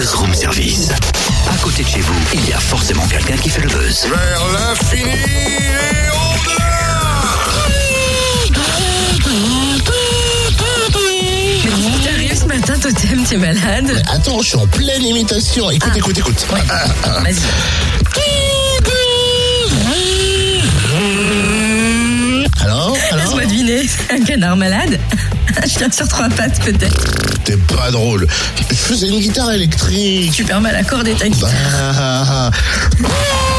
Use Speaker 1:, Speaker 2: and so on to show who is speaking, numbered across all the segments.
Speaker 1: Buzz Room Service. À côté de chez vous, il y a forcément quelqu'un qui fait le buzz.
Speaker 2: Vers l'infini et
Speaker 3: Mais t'arrives ce matin, Totem, t'es malade
Speaker 4: Attends, je suis en pleine imitation. Écoute,
Speaker 3: Ah.
Speaker 4: écoute, écoute.
Speaker 3: Ouais. Vas-y.
Speaker 4: Alors, alors
Speaker 3: Laisse-moi deviner, un canard malade? Un chien sur trois pattes, peut-être.
Speaker 4: T'es pas drôle. Je faisais une guitare électrique.
Speaker 3: Super mal accordé ta guitare.
Speaker 4: Ah,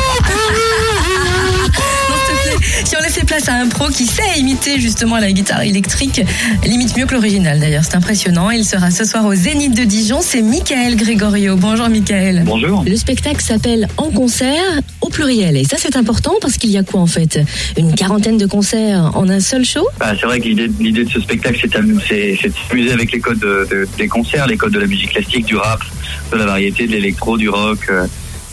Speaker 3: si on laissait place à un pro qui sait imiter justement la guitare électrique, limite mieux que l'original d'ailleurs, c'est impressionnant. Il sera ce soir au Zénith de Dijon, c'est Michael Gregorio. Bonjour Michael.
Speaker 5: Bonjour.
Speaker 3: Le spectacle s'appelle En concert au pluriel et ça c'est important parce qu'il y a quoi en fait? Une quarantaine de concerts en un seul show?
Speaker 5: Bah, c'est vrai que l'idée, de ce spectacle, c'est, de s'amuser avec les codes de- de- des concerts, les codes de la musique classique, du rap, de la variété, de l'électro, du rock, euh,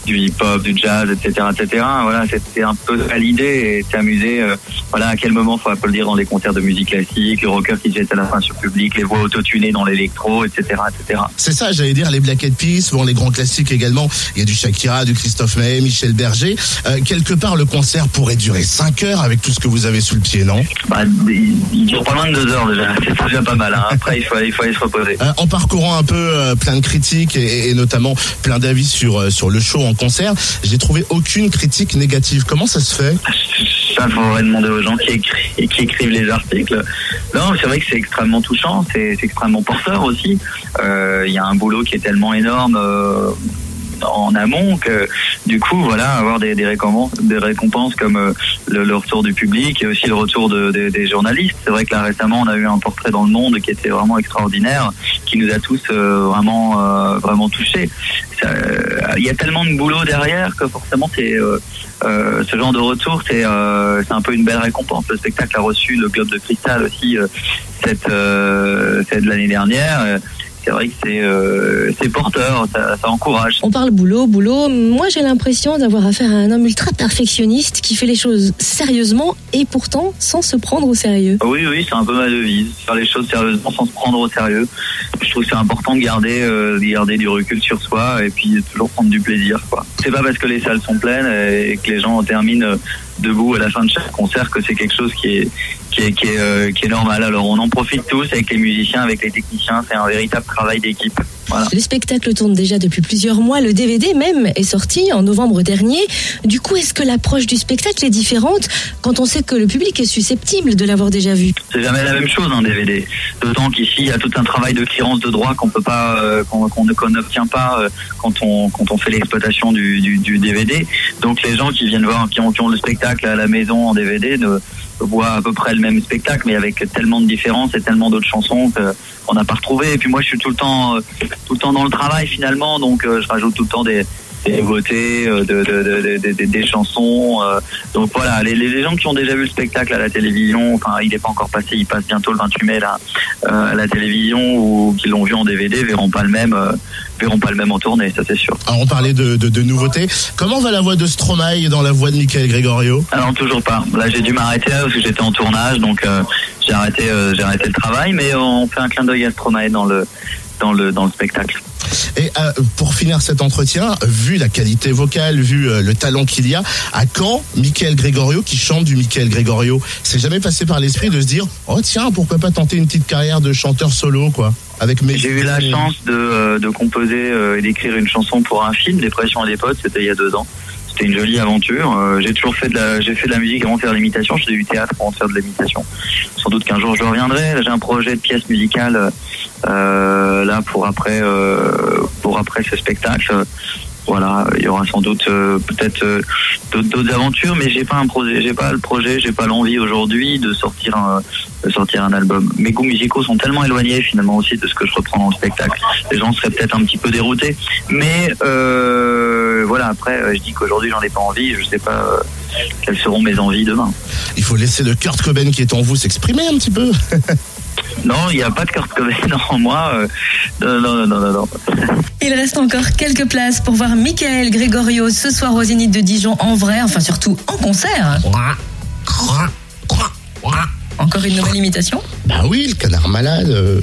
Speaker 5: du hip-hop, du jazz, etc., etc. Voilà, c'était un peu ça l'idée et s'amuser. euh, voilà, à quel moment faut applaudir dans les concerts de musique classique, le rocker qui jette à la fin sur public, les voix autotunées dans l'électro, etc., etc.
Speaker 4: C'est ça, j'allais dire, les Black Eyed Peas, bon, les grands classiques également. Il y a du Shakira, du Christophe Maé, Michel Berger. Euh, quelque part, le concert pourrait durer 5 heures avec tout ce que vous avez sous le pied, non?
Speaker 5: Bah, il, dure pas loin de deux heures déjà. C'est déjà pas mal. Hein. Après, il faut, il faut aller se reposer.
Speaker 4: Euh, En parcourant un peu plein de critiques et, et notamment plein d'avis sur, sur le show en concert, j'ai trouvé aucune critique négative. Comment ça se fait?
Speaker 5: Ça, il faudrait demander aux gens qui, écri- qui écrivent les articles. Non, c'est vrai que c'est extrêmement touchant, c'est extrêmement porteur aussi. Euh, Il y a un boulot qui est tellement énorme euh, en amont que, du coup, voilà, avoir des, des récompenses, des récompenses comme euh, le, le retour du public et aussi le retour de- de- des journalistes. C'est vrai que là récemment, on a eu un portrait dans le Monde qui était vraiment extraordinaire, qui nous a tous euh, vraiment, euh, vraiment touchés. Euh, Il y a tellement de boulot derrière que forcément, c'est euh, euh, ce genre de retour, c'est euh, c'est un peu une belle récompense. Le spectacle a reçu le Globe de Cristal aussi cette, cette l'année dernière. C'est vrai que c'est euh, porteur, ça, ça encourage.
Speaker 3: On parle boulot, boulot. Moi, j'ai l'impression d'avoir affaire à un homme ultra perfectionniste qui fait les choses sérieusement et pourtant sans se prendre au sérieux.
Speaker 5: Oui, oui, c'est un peu ma devise. Faire les choses sérieusement sans se prendre au sérieux. Je trouve que c'est important de garder, euh, de garder du recul sur soi et puis toujours prendre du plaisir. C'est pas parce que les salles sont pleines et que les gens terminent euh, debout à la fin de chaque concert que c'est quelque chose qui est qui est, qui est, euh, qui est normal. Alors on en profite tous avec les musiciens, avec les techniciens. C'est un véritable travail d'équipe. Voilà.
Speaker 3: Le spectacle tourne déjà depuis plusieurs mois. Le DVD même est sorti en novembre dernier. Du coup, est-ce que l'approche du spectacle est différente quand on sait que le public est susceptible de l'avoir déjà vu?
Speaker 5: C'est jamais la même chose un DVD. D'autant qu'ici il y a tout un travail de clearance de droit qu'on peut pas, euh, qu'on ne- qu'on n'obtient pas euh, quand on quand on fait l'exploitation du, du, du DVD. Donc les gens qui viennent voir, qui ont, qui ont le spectacle à la maison en DVD, ne, voient à peu près le même spectacle, mais avec tellement de différences et tellement d'autres chansons qu'on n'a pas retrouvé. Et puis moi je suis tout le temps euh, tout le temps dans le travail finalement, donc euh, je rajoute tout le temps des des nouveautés, euh, de, de, de- de- de- des chansons. euh, donc voilà, les, les gens qui ont déjà vu le spectacle à la télévision, enfin il n'est pas encore passé, il passe bientôt le 28 mai là, euh, à la télévision ou qui l'ont vu en DVD verront pas le même, verront pas le même en tournée, ça c'est sûr.
Speaker 4: Alors, on parlait de, de, de nouveautés. Comment va la voix de Stromae dans la voix de Michael Gregorio?
Speaker 5: Alors toujours pas. Là j'ai dû m'arrêter là parce que j'étais en tournage, donc euh, j'ai arrêté, euh, j'ai arrêté le travail, mais on fait un clin d'œil à Stromae dans le dans le dans le spectacle.
Speaker 4: Et euh, pour finir cet entretien, vu la qualité vocale, vu euh, le talent qu'il y a, à quand Michael Gregorio qui chante du Michael Gregorio C'est jamais passé par l'esprit de se dire oh tiens pourquoi pas tenter une petite carrière de chanteur solo quoi avec mes
Speaker 5: J'ai eu la chance de, euh, de composer et d'écrire une chanson pour un film, Dépression et des potes, c'était il y a deux ans. C'était une jolie aventure. Euh, j'ai toujours fait de la, j'ai fait de la musique avant de faire l'imitation. Je faisais du théâtre avant de faire de l'imitation. Sans doute qu'un jour je reviendrai. J'ai un projet de pièce musicale euh, là pour après, euh, pour après ce spectacle. Voilà, il y aura sans doute peut-être d'autres aventures, mais j'ai pas un projet, j'ai pas le projet, j'ai pas l'envie aujourd'hui de sortir un, de sortir un album. Mes goûts musicaux sont tellement éloignés finalement aussi de ce que je reprends dans le spectacle. Les gens seraient peut-être un petit peu déroutés, mais voilà. Après, euh, je dis qu'aujourd'hui j'en ai pas envie. Je sais pas euh, quelles seront mes envies demain.
Speaker 4: Il faut laisser le Kurt Cobain qui est en vous s'exprimer un petit peu.
Speaker 5: Non, il n'y a pas de Kurt Cobain en moi. euh, non, non, non, non, non.
Speaker 3: Il reste encore quelques places pour voir Michael Gregorio ce soir au Zénith de Dijon en vrai, enfin surtout en concert. Encore une nouvelle imitation?
Speaker 4: Bah oui, le canard malade. euh.